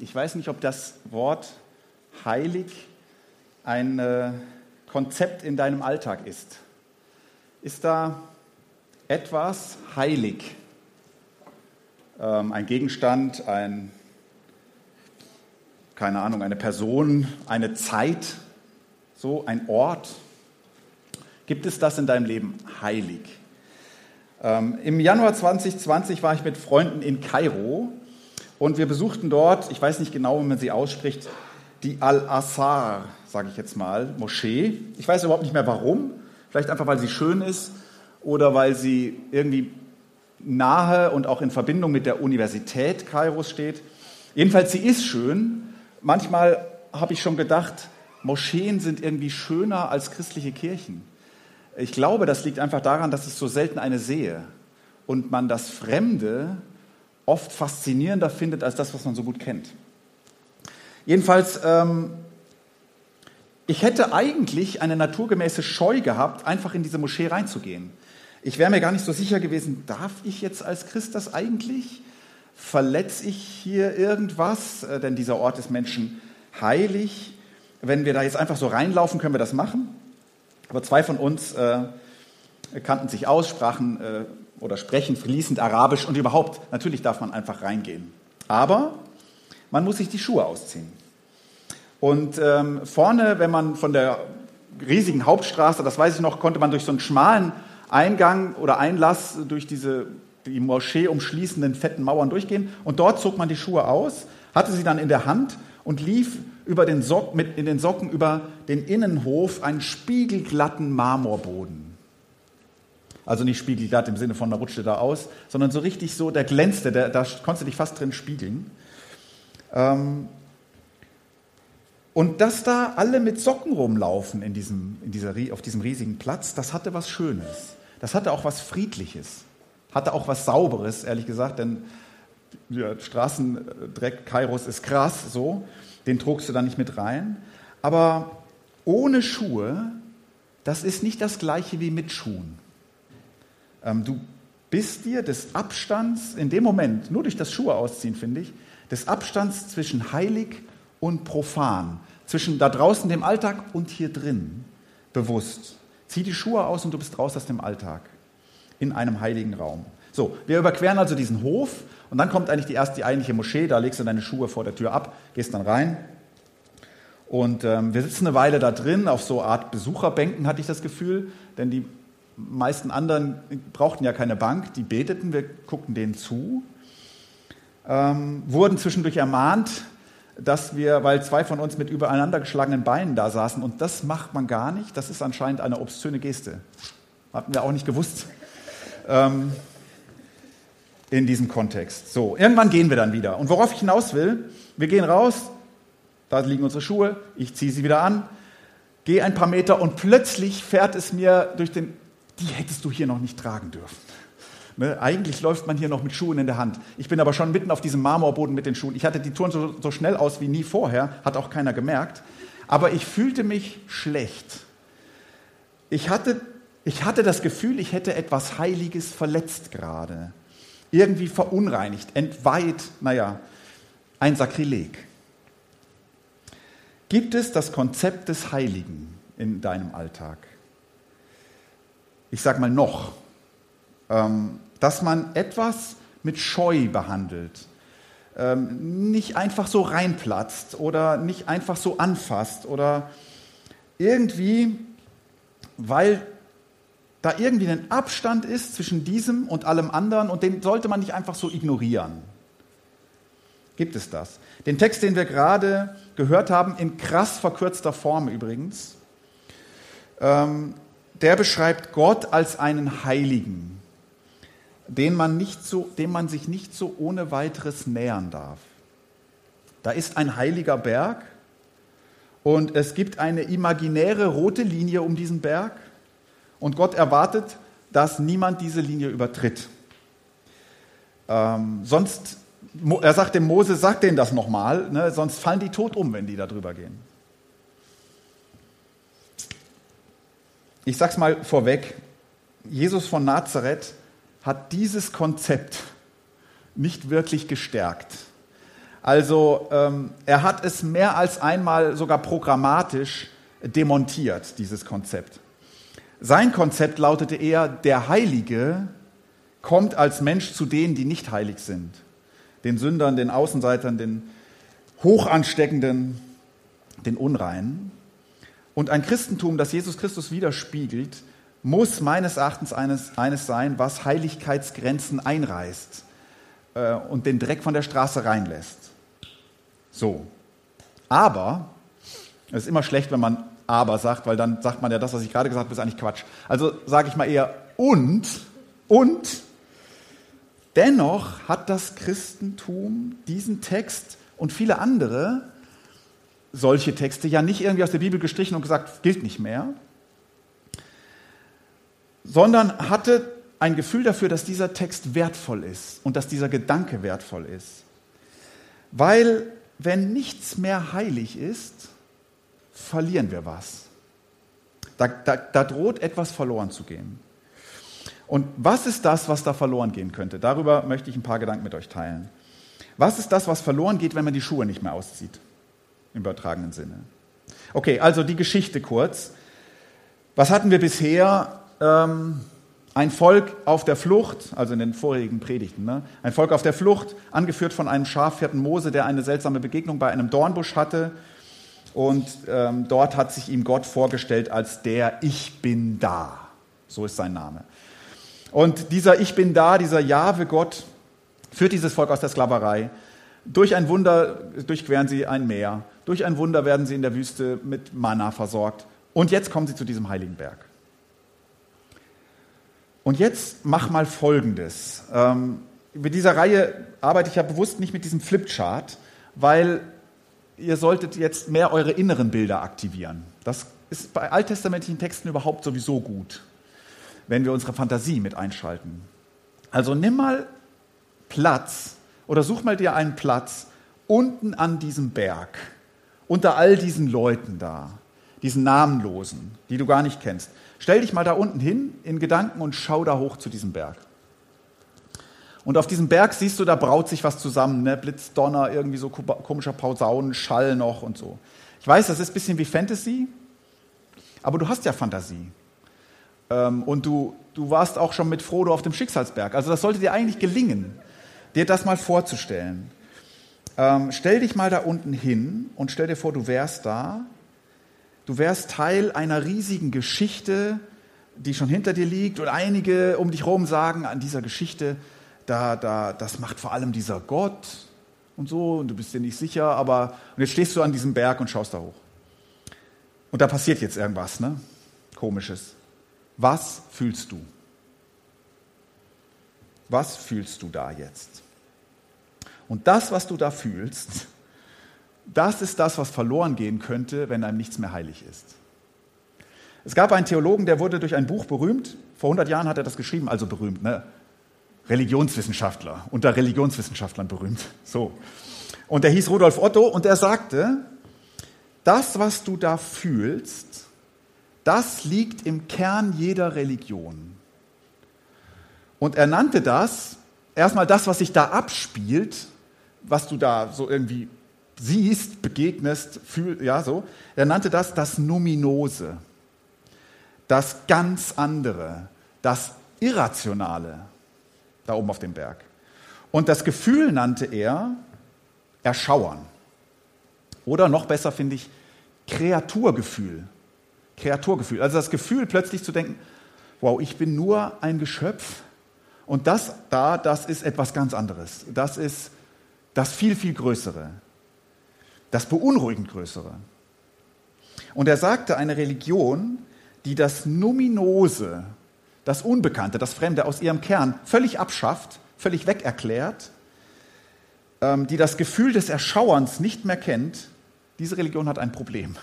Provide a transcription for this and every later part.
Ich weiß nicht, ob das Wort heilig ein äh, Konzept in deinem Alltag ist. Ist da etwas heilig? Ähm, ein Gegenstand, ein, keine Ahnung, eine Person, eine Zeit, so ein Ort? Gibt es das in deinem Leben heilig? Ähm, Im Januar 2020 war ich mit Freunden in Kairo und wir besuchten dort, ich weiß nicht genau, wie man sie ausspricht, die Al-Azhar, sage ich jetzt mal, Moschee. Ich weiß überhaupt nicht mehr warum. Vielleicht einfach, weil sie schön ist oder weil sie irgendwie nahe und auch in Verbindung mit der Universität Kairos steht. Jedenfalls, sie ist schön. Manchmal habe ich schon gedacht, Moscheen sind irgendwie schöner als christliche Kirchen. Ich glaube, das liegt einfach daran, dass ich so selten eine sehe und man das Fremde oft faszinierender findet als das, was man so gut kennt. Jedenfalls, ähm, ich hätte eigentlich eine naturgemäße Scheu gehabt, einfach in diese Moschee reinzugehen. Ich wäre mir gar nicht so sicher gewesen, darf ich jetzt als Christ das eigentlich? Verletze ich hier irgendwas? Äh, denn dieser Ort ist Menschen heilig. Wenn wir da jetzt einfach so reinlaufen, können wir das machen. Aber zwei von uns äh, kannten sich aus, sprachen äh, oder sprechen fließend Arabisch und überhaupt, natürlich darf man einfach reingehen. Aber man muss sich die Schuhe ausziehen. Und ähm, vorne, wenn man von der riesigen Hauptstraße, das weiß ich noch, konnte man durch so einen schmalen Eingang oder Einlass durch diese die Moschee umschließenden fetten Mauern durchgehen. Und dort zog man die Schuhe aus, hatte sie dann in der Hand und lief über den Sock, mit in den Socken über den Innenhof einen spiegelglatten Marmorboden. Also nicht spiegelglatt im Sinne von, da rutschte da aus, sondern so richtig so, der glänzte, der, da konntest du dich fast drin spiegeln. Ähm, und dass da alle mit Socken rumlaufen in diesem, in dieser, auf diesem riesigen Platz, das hatte was Schönes. Das hatte auch was Friedliches. Hatte auch was Sauberes, ehrlich gesagt, denn der Straßendreck Kairos ist krass, so. Den trugst du da nicht mit rein. Aber ohne Schuhe, das ist nicht das gleiche wie mit Schuhen. Ähm, du bist dir des Abstands, in dem Moment, nur durch das Schuhe ausziehen, finde ich, des Abstands zwischen heilig und profan, zwischen da draußen dem Alltag und hier drin bewusst. Zieh die Schuhe aus und du bist raus aus dem Alltag in einem heiligen Raum. So, wir überqueren also diesen Hof und dann kommt eigentlich die erste, die eigentliche Moschee. Da legst du deine Schuhe vor der Tür ab, gehst dann rein. Und ähm, wir sitzen eine Weile da drin, auf so Art Besucherbänken hatte ich das Gefühl, denn die meisten anderen brauchten ja keine Bank, die beteten, wir guckten denen zu, ähm, wurden zwischendurch ermahnt, dass wir, weil zwei von uns mit übereinander geschlagenen Beinen da saßen, und das macht man gar nicht, das ist anscheinend eine obszöne Geste. Hatten wir auch nicht gewusst ähm, in diesem Kontext. So, irgendwann gehen wir dann wieder. Und worauf ich hinaus will, wir gehen raus, da liegen unsere Schuhe, ich ziehe sie wieder an, gehe ein paar Meter und plötzlich fährt es mir durch den die hättest du hier noch nicht tragen dürfen. Ne? Eigentlich läuft man hier noch mit Schuhen in der Hand. Ich bin aber schon mitten auf diesem Marmorboden mit den Schuhen. Ich hatte die Touren so, so schnell aus wie nie vorher, hat auch keiner gemerkt. Aber ich fühlte mich schlecht. Ich hatte, ich hatte das Gefühl, ich hätte etwas Heiliges verletzt gerade. Irgendwie verunreinigt, entweiht, naja, ein Sakrileg. Gibt es das Konzept des Heiligen in deinem Alltag? Ich sage mal noch, ähm, dass man etwas mit Scheu behandelt, ähm, nicht einfach so reinplatzt oder nicht einfach so anfasst oder irgendwie, weil da irgendwie ein Abstand ist zwischen diesem und allem anderen und den sollte man nicht einfach so ignorieren. Gibt es das? Den Text, den wir gerade gehört haben, in krass verkürzter Form übrigens, ähm, der beschreibt Gott als einen Heiligen, den man nicht so, dem man sich nicht so ohne weiteres nähern darf. Da ist ein heiliger Berg und es gibt eine imaginäre rote Linie um diesen Berg und Gott erwartet, dass niemand diese Linie übertritt. Ähm, sonst, er sagt dem Mose, sag denen das nochmal, ne, sonst fallen die tot um, wenn die da drüber gehen. Ich sag's mal vorweg, Jesus von Nazareth hat dieses Konzept nicht wirklich gestärkt. Also ähm, er hat es mehr als einmal sogar programmatisch demontiert, dieses Konzept. Sein Konzept lautete eher, der Heilige kommt als Mensch zu denen, die nicht heilig sind. Den Sündern, den Außenseitern, den Hochansteckenden, den Unreinen. Und ein Christentum, das Jesus Christus widerspiegelt, muss meines Erachtens eines, eines sein, was Heiligkeitsgrenzen einreißt äh, und den Dreck von der Straße reinlässt. So. Aber, es ist immer schlecht, wenn man aber sagt, weil dann sagt man ja, das, was ich gerade gesagt habe, ist eigentlich Quatsch. Also sage ich mal eher und, und, dennoch hat das Christentum diesen Text und viele andere solche Texte ja nicht irgendwie aus der Bibel gestrichen und gesagt, gilt nicht mehr, sondern hatte ein Gefühl dafür, dass dieser Text wertvoll ist und dass dieser Gedanke wertvoll ist. Weil wenn nichts mehr heilig ist, verlieren wir was. Da, da, da, droht etwas verloren zu gehen. Und was ist das, was da verloren gehen könnte? Darüber möchte ich ein paar Gedanken mit euch teilen. Was ist das, was verloren geht, wenn man die Schuhe nicht mehr auszieht? Im übertragenen Sinne. Okay, also die Geschichte kurz. Was hatten wir bisher? Ähm, ein Volk auf der Flucht, also in den vorigen Predigten, ne? ein Volk auf der Flucht, angeführt von einem Schafhirten Mose, der eine seltsame Begegnung bei einem Dornbusch hatte. Und ähm, dort hat sich ihm Gott vorgestellt als der Ich bin da. So ist sein Name. Und dieser Ich bin da, dieser Jahwe Gott, führt dieses Volk aus der Sklaverei. Durch ein Wunder durchqueren sie ein Meer. Durch ein Wunder werden sie in der Wüste mit Manna versorgt. Und jetzt kommen sie zu diesem heiligen Berg. Und jetzt mach mal Folgendes. Ähm, mit dieser Reihe arbeite ich ja bewusst nicht mit diesem Flipchart, weil ihr solltet jetzt mehr eure inneren Bilder aktivieren. Das ist bei alttestamentlichen Texten überhaupt sowieso gut, wenn wir unsere Fantasie mit einschalten. Also nimm mal Platz oder such mal dir einen Platz unten an diesem Berg, unter all diesen Leuten da, diesen Namenlosen, die du gar nicht kennst. Stell dich mal da unten hin in Gedanken und schau da hoch zu diesem Berg. Und auf diesem Berg siehst du, da braut sich was zusammen, ne? Blitz, Donner, irgendwie so komischer Pausauen, Schall noch und so. Ich weiß, das ist ein bisschen wie Fantasy, aber du hast ja Fantasie. Ähm, und du, du warst auch schon mit Frodo auf dem Schicksalsberg. Also das sollte dir eigentlich gelingen, dir das mal vorzustellen. Ähm, stell dich mal da unten hin und stell dir vor, du wärst da Du wärst Teil einer riesigen Geschichte, die schon hinter dir liegt und einige um dich herum sagen, an dieser Geschichte, da, da, das macht vor allem dieser Gott und so und du bist dir nicht sicher, aber und jetzt stehst du an diesem Berg und schaust da hoch. Und da passiert jetzt irgendwas, ne? Komisches. Was fühlst du? Was fühlst du da jetzt? Und das, was du da fühlst, das ist das, was verloren gehen könnte, wenn einem nichts mehr heilig ist. Es gab einen Theologen, der wurde durch ein Buch berühmt. Vor 100 Jahren hat er das geschrieben, also berühmt, ne? Religionswissenschaftler, unter Religionswissenschaftlern berühmt. So. Und der hieß Rudolf Otto und er sagte, das, was du da fühlst, das liegt im Kern jeder Religion. Und er nannte das erstmal das, was sich da abspielt, was du da so irgendwie siehst, begegnest, fühl, ja so. Er nannte das das Numinose, das ganz andere, das Irrationale da oben auf dem Berg. Und das Gefühl nannte er Erschauern. Oder noch besser finde ich Kreaturgefühl. Kreaturgefühl. Also das Gefühl plötzlich zu denken, wow, ich bin nur ein Geschöpf und das da, das ist etwas ganz anderes. Das ist das viel, viel Größere das beunruhigend Größere. Und er sagte, eine Religion, die das Numinose, das Unbekannte, das Fremde aus ihrem Kern völlig abschafft, völlig weg erklärt, ähm, die das Gefühl des Erschauerns nicht mehr kennt, diese Religion hat ein Problem.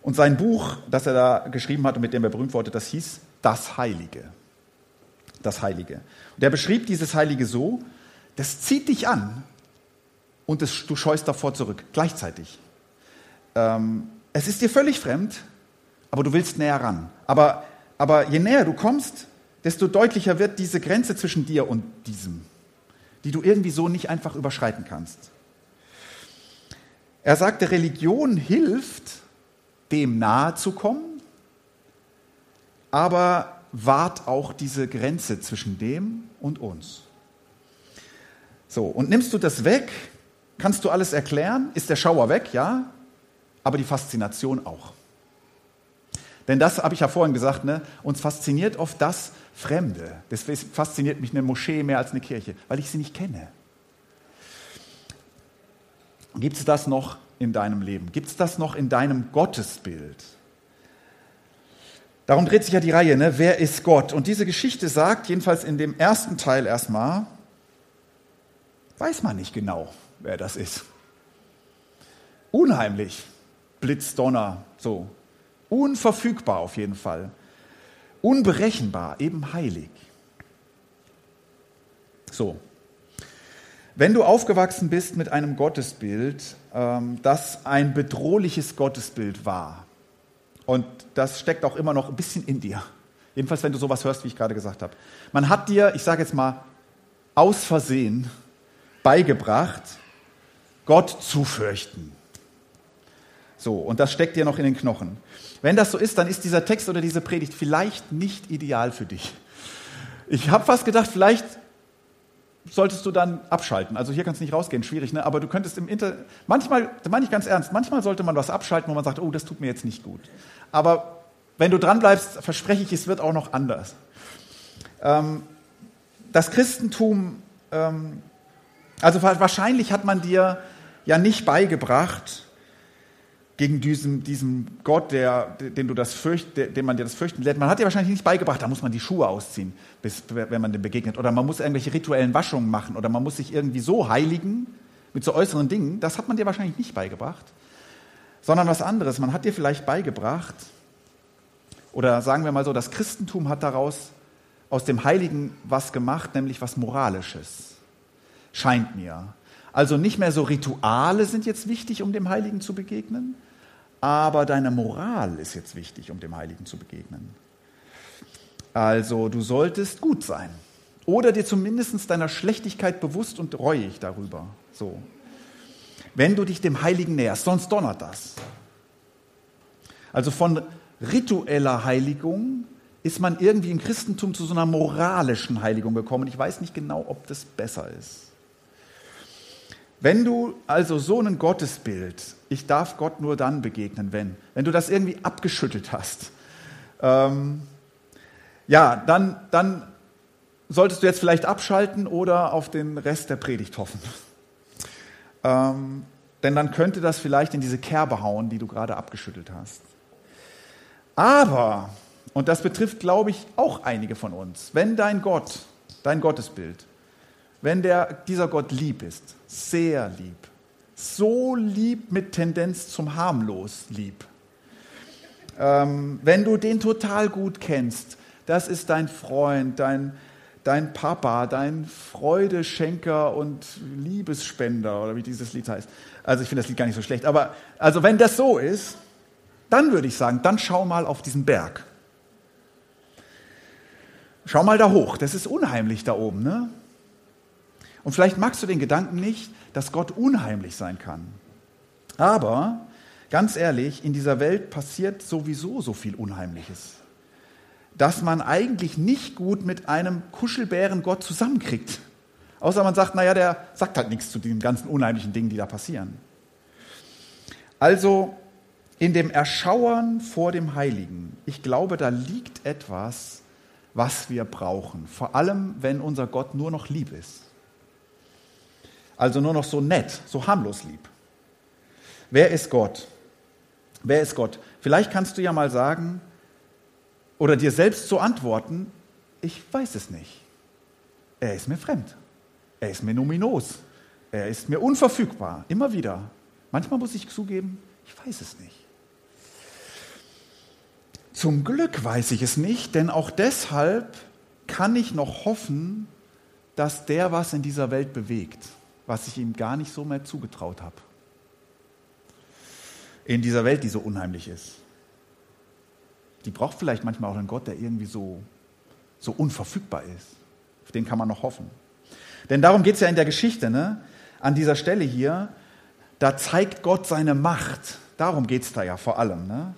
Und sein Buch, das er da geschrieben hat und mit dem er berühmt wurde, das hieß Das Heilige. Das Heilige. Und er beschrieb dieses Heilige so, das zieht dich an und das, du scheust davor zurück, gleichzeitig. Ähm, es ist dir völlig fremd, aber du willst näher ran. Aber, aber je näher du kommst, desto deutlicher wird diese Grenze zwischen dir und diesem, die du irgendwie so nicht einfach überschreiten kannst. Er sagte, Religion hilft, dem nahe zu kommen, aber wahrt auch diese Grenze zwischen dem und uns. So, und nimmst du das weg, kannst du alles erklären, ist der Schauer weg, ja, aber die Faszination auch. Denn das habe ich ja vorhin gesagt, ne? uns fasziniert oft das Fremde. Deswegen fasziniert mich eine Moschee mehr als eine Kirche, weil ich sie nicht kenne. Gibt es das noch in deinem Leben? Gibt es das noch in deinem Gottesbild? Darum dreht sich ja die Reihe, ne? wer ist Gott? Und diese Geschichte sagt, jedenfalls in dem ersten Teil erstmal, weiß man nicht genau, wer das ist. Unheimlich, Blitz, Donner, so. Unverfügbar auf jeden Fall. Unberechenbar, eben heilig. So. Wenn du aufgewachsen bist mit einem Gottesbild, ähm, das ein bedrohliches Gottesbild war, und das steckt auch immer noch ein bisschen in dir. Jedenfalls, wenn du sowas hörst, wie ich gerade gesagt habe. Man hat dir, ich sage jetzt mal, aus Versehen beigebracht, Gott zu fürchten. So, und das steckt dir noch in den Knochen. Wenn das so ist, dann ist dieser Text oder diese Predigt vielleicht nicht ideal für dich. Ich habe fast gedacht, vielleicht solltest du dann abschalten. Also hier kannst du nicht rausgehen, schwierig, ne? aber du könntest im Internet, manchmal, da meine ich ganz ernst, manchmal sollte man was abschalten, wo man sagt, oh, das tut mir jetzt nicht gut. Aber wenn du dran bleibst, verspreche ich, es wird auch noch anders. Ähm, das Christentum, ähm, also wahrscheinlich hat man dir ja nicht beigebracht, gegen diesen, diesen Gott, der, den du das fürcht, den man dir das fürchten lässt. Man hat dir wahrscheinlich nicht beigebracht, da muss man die Schuhe ausziehen, bis, wenn man dem begegnet. Oder man muss irgendwelche rituellen Waschungen machen. Oder man muss sich irgendwie so heiligen mit so äußeren Dingen. Das hat man dir wahrscheinlich nicht beigebracht. Sondern was anderes. Man hat dir vielleicht beigebracht, oder sagen wir mal so, das Christentum hat daraus aus dem Heiligen was gemacht, nämlich was Moralisches. Scheint mir. Also nicht mehr so Rituale sind jetzt wichtig, um dem Heiligen zu begegnen, aber deine Moral ist jetzt wichtig, um dem Heiligen zu begegnen. Also du solltest gut sein oder dir zumindest deiner Schlechtigkeit bewusst und reuig darüber. So. Wenn du dich dem Heiligen näherst, sonst donnert das. Also von ritueller Heiligung ist man irgendwie im Christentum zu so einer moralischen Heiligung gekommen. Ich weiß nicht genau, ob das besser ist. Wenn du also so ein Gottesbild, ich darf Gott nur dann begegnen, wenn, wenn du das irgendwie abgeschüttelt hast, ähm, ja, dann, dann solltest du jetzt vielleicht abschalten oder auf den Rest der Predigt hoffen. Ähm, denn dann könnte das vielleicht in diese Kerbe hauen, die du gerade abgeschüttelt hast. Aber, und das betrifft, glaube ich, auch einige von uns, wenn dein Gott, dein Gottesbild, wenn der, dieser Gott lieb ist, sehr lieb. So lieb mit Tendenz zum harmlos lieb. Ähm, wenn du den total gut kennst, das ist dein Freund, dein, dein Papa, dein Freudeschenker und Liebesspender oder wie dieses Lied heißt. Also ich finde das Lied gar nicht so schlecht, aber also wenn das so ist, dann würde ich sagen, dann schau mal auf diesen Berg. Schau mal da hoch, das ist unheimlich da oben, ne? Und vielleicht magst du den Gedanken nicht, dass Gott unheimlich sein kann. Aber ganz ehrlich, in dieser Welt passiert sowieso so viel Unheimliches, dass man eigentlich nicht gut mit einem Kuschelbären Gott zusammenkriegt. Außer man sagt, naja, der sagt halt nichts zu den ganzen unheimlichen Dingen, die da passieren. Also in dem Erschauern vor dem Heiligen, ich glaube, da liegt etwas, was wir brauchen. Vor allem, wenn unser Gott nur noch lieb ist. Also nur noch so nett, so harmlos lieb. Wer ist Gott? Wer ist Gott? Vielleicht kannst du ja mal sagen oder dir selbst so antworten, ich weiß es nicht. Er ist mir fremd. Er ist mir numinos. Er ist mir unverfügbar. Immer wieder. Manchmal muss ich zugeben, ich weiß es nicht. Zum Glück weiß ich es nicht, denn auch deshalb kann ich noch hoffen, dass der was in dieser Welt bewegt, was ich ihm gar nicht so mehr zugetraut habe. In dieser Welt, die so unheimlich ist. Die braucht vielleicht manchmal auch einen Gott, der irgendwie so, so unverfügbar ist. Auf den kann man noch hoffen. Denn darum geht es ja in der Geschichte, ne? an dieser Stelle hier. Da zeigt Gott seine Macht. Darum geht es da ja vor allem. Ne?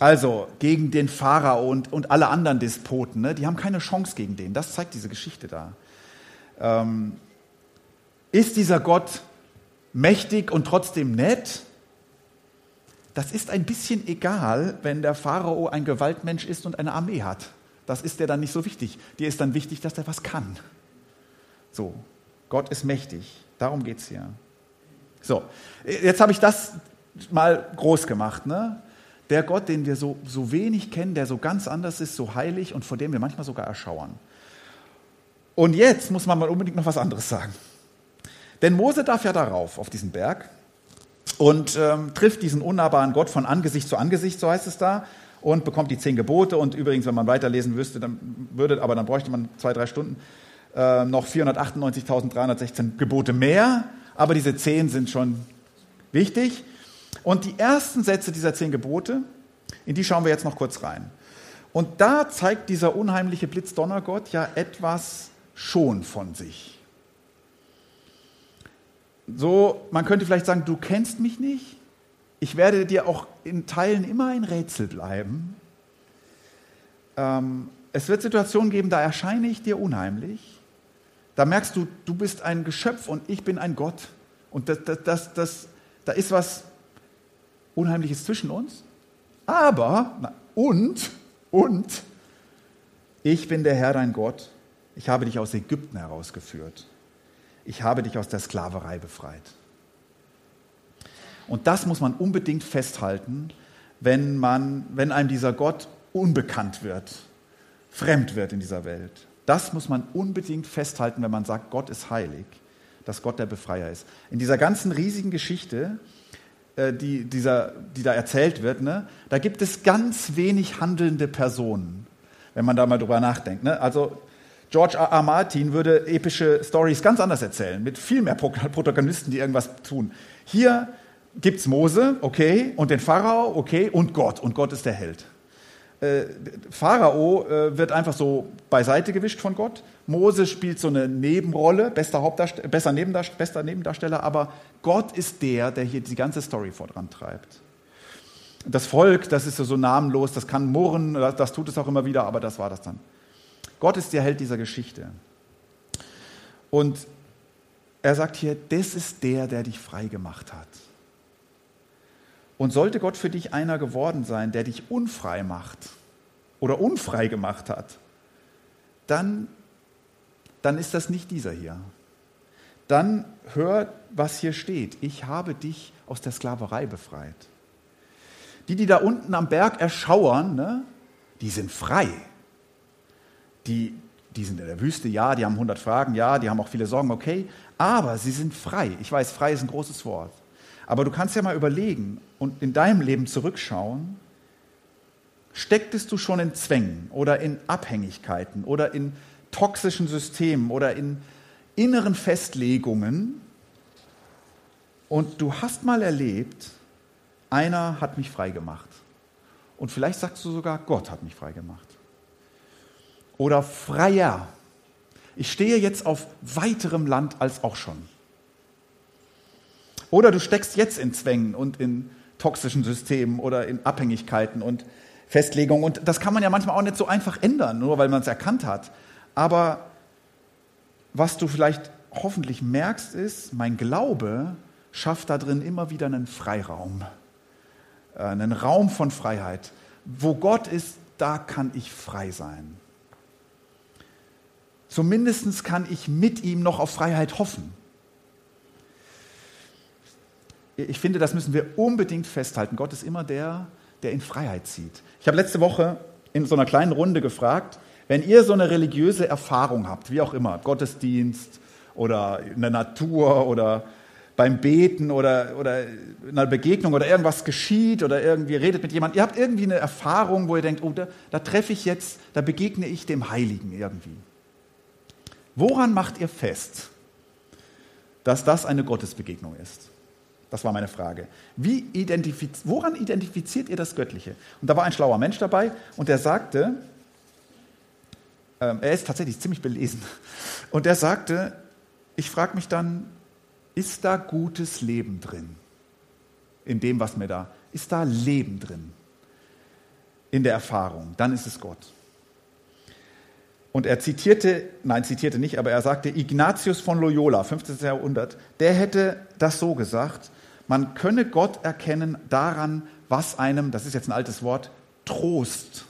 Also gegen den Pharao und, und alle anderen Despoten, ne? die haben keine Chance gegen den. Das zeigt diese Geschichte da. Ähm, ist dieser Gott mächtig und trotzdem nett? Das ist ein bisschen egal, wenn der Pharao ein Gewaltmensch ist und eine Armee hat. Das ist dir dann nicht so wichtig. Dir ist dann wichtig, dass er was kann. So, Gott ist mächtig. Darum geht es hier. So, jetzt habe ich das mal groß gemacht. Ne? der Gott, den wir so, so wenig kennen, der so ganz anders ist, so heilig und vor dem wir manchmal sogar erschauern. Und jetzt muss man mal unbedingt noch was anderes sagen. Denn Mose darf ja darauf, auf diesen Berg, und ähm, trifft diesen unnahbaren Gott von Angesicht zu Angesicht, so heißt es da, und bekommt die zehn Gebote. Und übrigens, wenn man weiterlesen wüsste, dann würde, aber dann bräuchte man zwei, drei Stunden, äh, noch 498.316 Gebote mehr. Aber diese zehn sind schon wichtig. Und die ersten Sätze dieser zehn Gebote, in die schauen wir jetzt noch kurz rein. Und da zeigt dieser unheimliche Blitzdonnergott ja etwas schon von sich. So, man könnte vielleicht sagen, du kennst mich nicht. Ich werde dir auch in Teilen immer ein Rätsel bleiben. Ähm, es wird Situationen geben, da erscheine ich dir unheimlich. Da merkst du, du bist ein Geschöpf und ich bin ein Gott. Und das, das, das, das, da ist was Unheimliches zwischen uns. Aber, na, und, und, ich bin der Herr dein Gott. Ich habe dich aus Ägypten herausgeführt. Ich habe dich aus der Sklaverei befreit. Und das muss man unbedingt festhalten, wenn, man, wenn einem dieser Gott unbekannt wird, fremd wird in dieser Welt. Das muss man unbedingt festhalten, wenn man sagt, Gott ist heilig, dass Gott der Befreier ist. In dieser ganzen riesigen Geschichte äh, die, dieser, die da erzählt wird, ne, da gibt es ganz wenig handelnde Personen, wenn man da mal drüber nachdenkt. Ne? Also George R. R. Martin würde epische Stories ganz anders erzählen, mit viel mehr Protagonisten, die irgendwas tun. Hier gibt es Mose, okay, und den Pharao, okay, und Gott, und Gott ist der Held. Äh, Pharao äh, wird einfach so beiseite gewischt von Gott. Mose spielt so eine Nebenrolle, bester, Hauptdarsteller, besser Nebendarsteller, bester Nebendarsteller, aber Gott ist der, der hier die ganze Story vorantreibt. Das Volk, das ist so namenlos, das kann murren, das tut es auch immer wieder, aber das war das dann. Gott ist der Held dieser Geschichte. Und er sagt hier, das ist der, der dich frei gemacht hat. Und sollte Gott für dich einer geworden sein, der dich unfrei macht oder unfrei gemacht hat, dann, dann ist das nicht dieser hier. Dann hör, was hier steht. Ich habe dich aus der Sklaverei befreit. Die, die da unten am Berg erschauern, ne, die sind frei. Die, die sind in der Wüste, ja, die haben 100 Fragen, ja, die haben auch viele Sorgen, okay, aber sie sind frei. Ich weiß, frei ist ein großes Wort. Aber du kannst ja mal überlegen und in deinem Leben zurückschauen, stecktest du schon in Zwängen oder in Abhängigkeiten oder in toxischen Systemen oder in inneren Festlegungen und du hast mal erlebt, einer hat mich frei gemacht. Und vielleicht sagst du sogar, Gott hat mich frei gemacht. Oder freier. Ich stehe jetzt auf weiterem Land als auch schon. Oder du steckst jetzt in Zwängen und in toxischen Systemen oder in Abhängigkeiten und Festlegungen. Und das kann man ja manchmal auch nicht so einfach ändern, nur weil man es erkannt hat. Aber was du vielleicht hoffentlich merkst, ist, mein Glaube schafft da drin immer wieder einen Freiraum, äh, einen Raum von Freiheit. Wo Gott ist, da kann ich frei sein. Zumindest kann ich mit ihm noch auf Freiheit hoffen ich finde, das müssen wir unbedingt festhalten. Gott ist immer der, der in Freiheit zieht. Ich habe letzte Woche in so einer kleinen Runde gefragt, wenn ihr so eine religiöse Erfahrung habt, wie auch immer, Gottesdienst oder in der Natur oder beim Beten oder, oder in einer Begegnung oder irgendwas geschieht oder irgendwie redet mit jemandem. Ihr habt irgendwie eine Erfahrung, wo ihr denkt, oh, da, da treffe ich jetzt, da begegne ich dem Heiligen irgendwie. Woran macht ihr fest, dass das eine Gottesbegegnung ist? Das war meine Frage. Identifiz woran identifiziert ihr das Göttliche? Und da war ein schlauer Mensch dabei und der sagte, ähm, er ist tatsächlich ziemlich belesen, und der sagte, ich frage mich dann, ist da gutes Leben drin? In dem, was mir da, ist da Leben drin? In der Erfahrung, dann ist es Gott. Und er zitierte, nein, zitierte nicht, aber er sagte, Ignatius von Loyola, 15. Jahrhundert, der hätte das so gesagt, man könne Gott erkennen daran, was einem, das ist jetzt ein altes Wort, Trost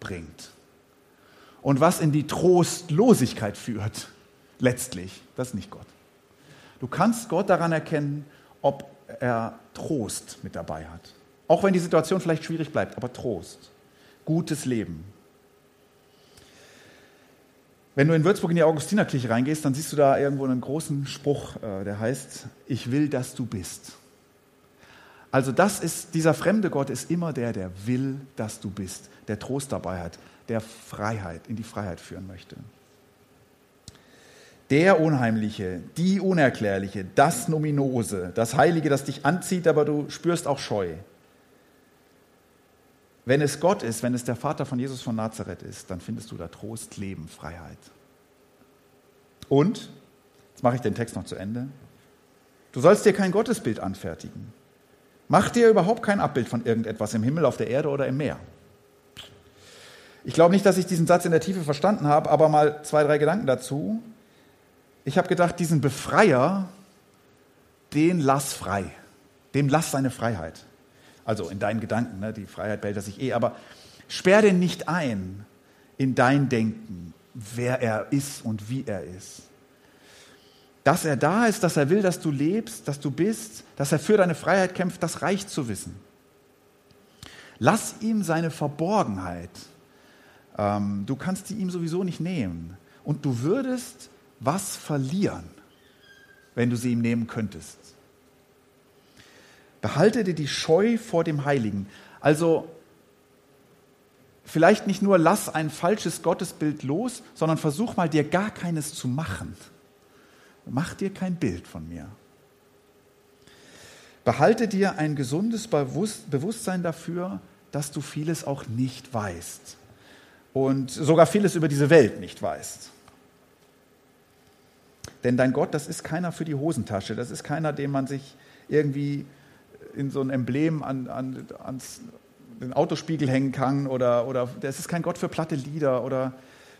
bringt. Und was in die Trostlosigkeit führt, letztlich, das ist nicht Gott. Du kannst Gott daran erkennen, ob er Trost mit dabei hat. Auch wenn die Situation vielleicht schwierig bleibt, aber Trost. Gutes Leben. Wenn du in Würzburg in die Augustinerkirche reingehst, dann siehst du da irgendwo einen großen Spruch, äh, der heißt, ich will, dass du bist. Also das ist, dieser fremde Gott ist immer der, der will, dass du bist, der Trost dabei hat, der Freiheit, in die Freiheit führen möchte der Unheimliche, die Unerklärliche, das Nominose, das Heilige, das dich anzieht, aber du spürst auch Scheu. Wenn es Gott ist, wenn es der Vater von Jesus von Nazareth ist, dann findest du da Trost, Leben, Freiheit. Und, jetzt mache ich den Text noch zu Ende, du sollst dir kein Gottesbild anfertigen. Mach dir überhaupt kein Abbild von irgendetwas im Himmel, auf der Erde oder im Meer. Ich glaube nicht, dass ich diesen Satz in der Tiefe verstanden habe, aber mal zwei, drei Gedanken dazu ich habe gedacht, diesen Befreier, den lass frei. Dem lass seine Freiheit. Also in deinen Gedanken, ne? die Freiheit behält er sich eh, aber sperr den nicht ein in dein Denken, wer er ist und wie er ist. Dass er da ist, dass er will, dass du lebst, dass du bist, dass er für deine Freiheit kämpft, das reicht zu wissen. Lass ihm seine Verborgenheit. Ähm, du kannst die ihm sowieso nicht nehmen. Und du würdest was verlieren, wenn du sie ihm nehmen könntest. Behalte dir die Scheu vor dem Heiligen. Also vielleicht nicht nur lass ein falsches Gottesbild los, sondern versuch mal dir gar keines zu machen. Mach dir kein Bild von mir. Behalte dir ein gesundes Bewusstsein dafür, dass du vieles auch nicht weißt und sogar vieles über diese Welt nicht weißt. Denn dein Gott, das ist keiner für die Hosentasche. Das ist keiner, dem man sich irgendwie in so ein Emblem an, an, ans den Autospiegel hängen kann. Oder, oder das ist kein Gott für platte Lieder oder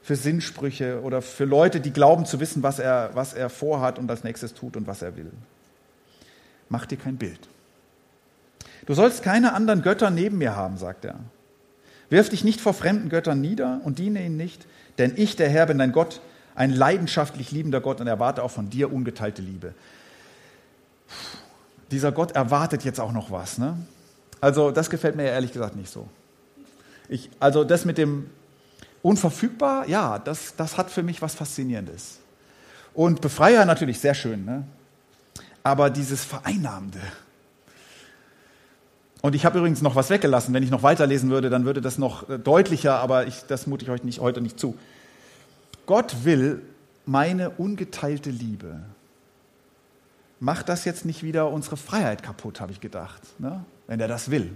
für Sinnsprüche oder für Leute, die glauben zu wissen, was er, was er vorhat und als nächstes tut und was er will. Mach dir kein Bild. Du sollst keine anderen Götter neben mir haben, sagt er. Wirf dich nicht vor fremden Göttern nieder und diene ihnen nicht, denn ich, der Herr, bin dein Gott, ein leidenschaftlich liebender Gott und erwarte auch von dir ungeteilte Liebe. Dieser Gott erwartet jetzt auch noch was. Ne? Also das gefällt mir ehrlich gesagt nicht so. Ich, also das mit dem unverfügbar, ja, das, das hat für mich was Faszinierendes. Und Befreier natürlich sehr schön, ne? aber dieses Vereinnahmende. Und ich habe übrigens noch was weggelassen. Wenn ich noch weiterlesen würde, dann würde das noch äh, deutlicher, aber ich, das mute ich euch nicht, heute nicht zu. Gott will meine ungeteilte Liebe. Macht das jetzt nicht wieder unsere Freiheit kaputt, habe ich gedacht, ne? wenn er das will.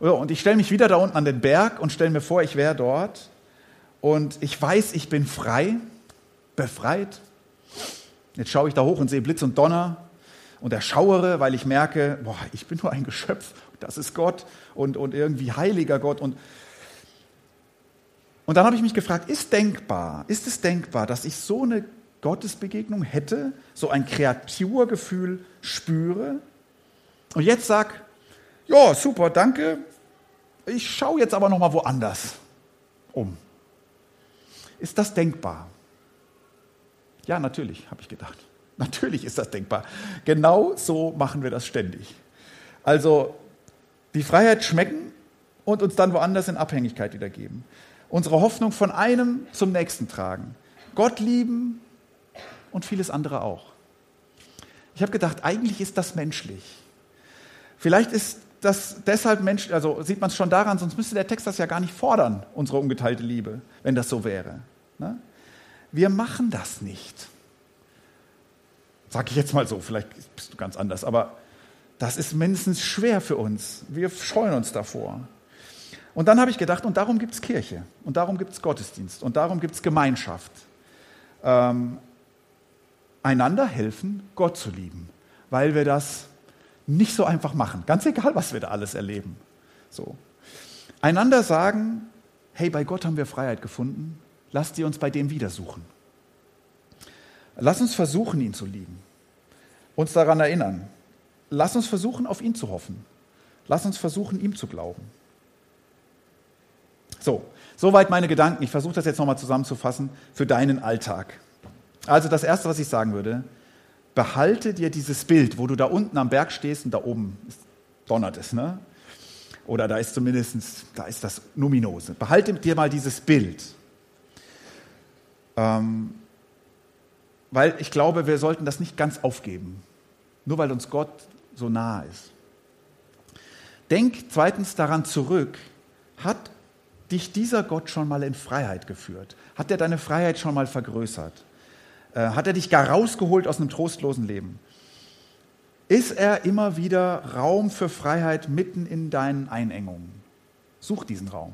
Und ich stelle mich wieder da unten an den Berg und stelle mir vor, ich wäre dort und ich weiß, ich bin frei, befreit. Jetzt schaue ich da hoch und sehe Blitz und Donner und erschauere, weil ich merke, boah, ich bin nur ein Geschöpf, das ist Gott und, und irgendwie heiliger Gott und und dann habe ich mich gefragt, ist denkbar, ist es denkbar, dass ich so eine Gottesbegegnung hätte, so ein Kreaturgefühl spüre und jetzt sag, ja, super, danke, ich schaue jetzt aber noch mal woanders um. Ist das denkbar? Ja, natürlich, habe ich gedacht. Natürlich ist das denkbar. Genau so machen wir das ständig. Also die Freiheit schmecken und uns dann woanders in Abhängigkeit wiedergeben unsere Hoffnung von einem zum nächsten tragen. Gott lieben und vieles andere auch. Ich habe gedacht, eigentlich ist das menschlich. Vielleicht ist das deshalb menschlich, also sieht man es schon daran, sonst müsste der Text das ja gar nicht fordern, unsere ungeteilte Liebe, wenn das so wäre. Ne? Wir machen das nicht. Sag ich jetzt mal so, vielleicht bist du ganz anders, aber das ist mindestens schwer für uns. Wir scheuen uns davor. Und dann habe ich gedacht, und darum gibt es Kirche, und darum gibt es Gottesdienst, und darum gibt es Gemeinschaft. Ähm, einander helfen, Gott zu lieben, weil wir das nicht so einfach machen, ganz egal, was wir da alles erleben. So. Einander sagen, hey, bei Gott haben wir Freiheit gefunden, lasst ihr uns bei dem wieder suchen. Lass uns versuchen, ihn zu lieben, uns daran erinnern. Lass uns versuchen, auf ihn zu hoffen. Lass uns versuchen, ihm zu glauben. So, soweit meine Gedanken. Ich versuche das jetzt nochmal zusammenzufassen für deinen Alltag. Also das Erste, was ich sagen würde, behalte dir dieses Bild, wo du da unten am Berg stehst und da oben donnert es, ne? Oder da ist zumindest, da ist das Numinose. Behalte dir mal dieses Bild. Ähm, weil ich glaube, wir sollten das nicht ganz aufgeben, nur weil uns Gott so nahe ist. Denk zweitens daran zurück, hat dich dieser Gott schon mal in Freiheit geführt? Hat er deine Freiheit schon mal vergrößert? Äh, hat er dich gar rausgeholt aus einem trostlosen Leben? Ist er immer wieder Raum für Freiheit mitten in deinen Einengungen? Such diesen Raum.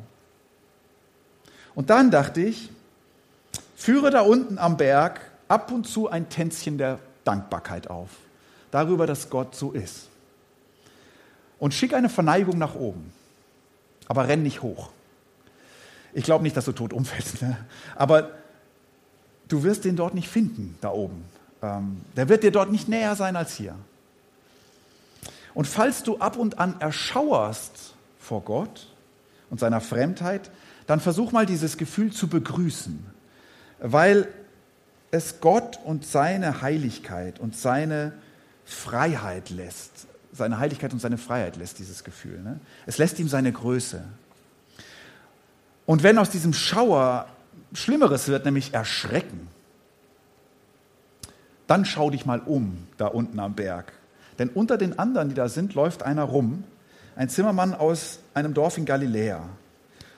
Und dann dachte ich, führe da unten am Berg ab und zu ein Tänzchen der Dankbarkeit auf, darüber, dass Gott so ist. Und schick eine Verneigung nach oben, aber renn nicht hoch. Ich glaube nicht, dass du tot umfällst, ne? aber du wirst den dort nicht finden, da oben. Ähm, der wird dir dort nicht näher sein als hier. Und falls du ab und an erschauerst vor Gott und seiner Fremdheit, dann versuch mal dieses Gefühl zu begrüßen, weil es Gott und seine Heiligkeit und seine Freiheit lässt. Seine Heiligkeit und seine Freiheit lässt dieses Gefühl. Ne? Es lässt ihm seine Größe. Und wenn aus diesem Schauer Schlimmeres wird, nämlich Erschrecken, dann schau dich mal um da unten am Berg. Denn unter den anderen, die da sind, läuft einer rum, ein Zimmermann aus einem Dorf in Galiläa.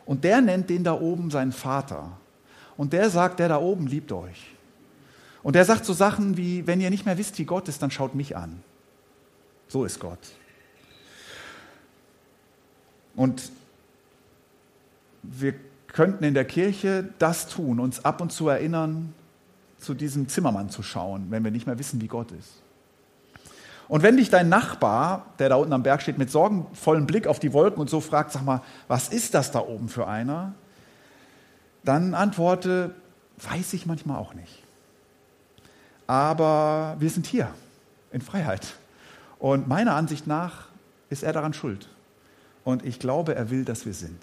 Und der nennt den da oben seinen Vater. Und der sagt, der da oben liebt euch. Und der sagt so Sachen wie, wenn ihr nicht mehr wisst, wie Gott ist, dann schaut mich an. So ist Gott. Und wir könnten in der Kirche das tun, uns ab und zu erinnern, zu diesem Zimmermann zu schauen, wenn wir nicht mehr wissen, wie Gott ist. Und wenn dich dein Nachbar, der da unten am Berg steht, mit sorgenvollem Blick auf die Wolken und so fragt, sag mal, was ist das da oben für einer? Dann antworte, weiß ich manchmal auch nicht. Aber wir sind hier in Freiheit. Und meiner Ansicht nach ist er daran schuld. Und ich glaube, er will, dass wir sind.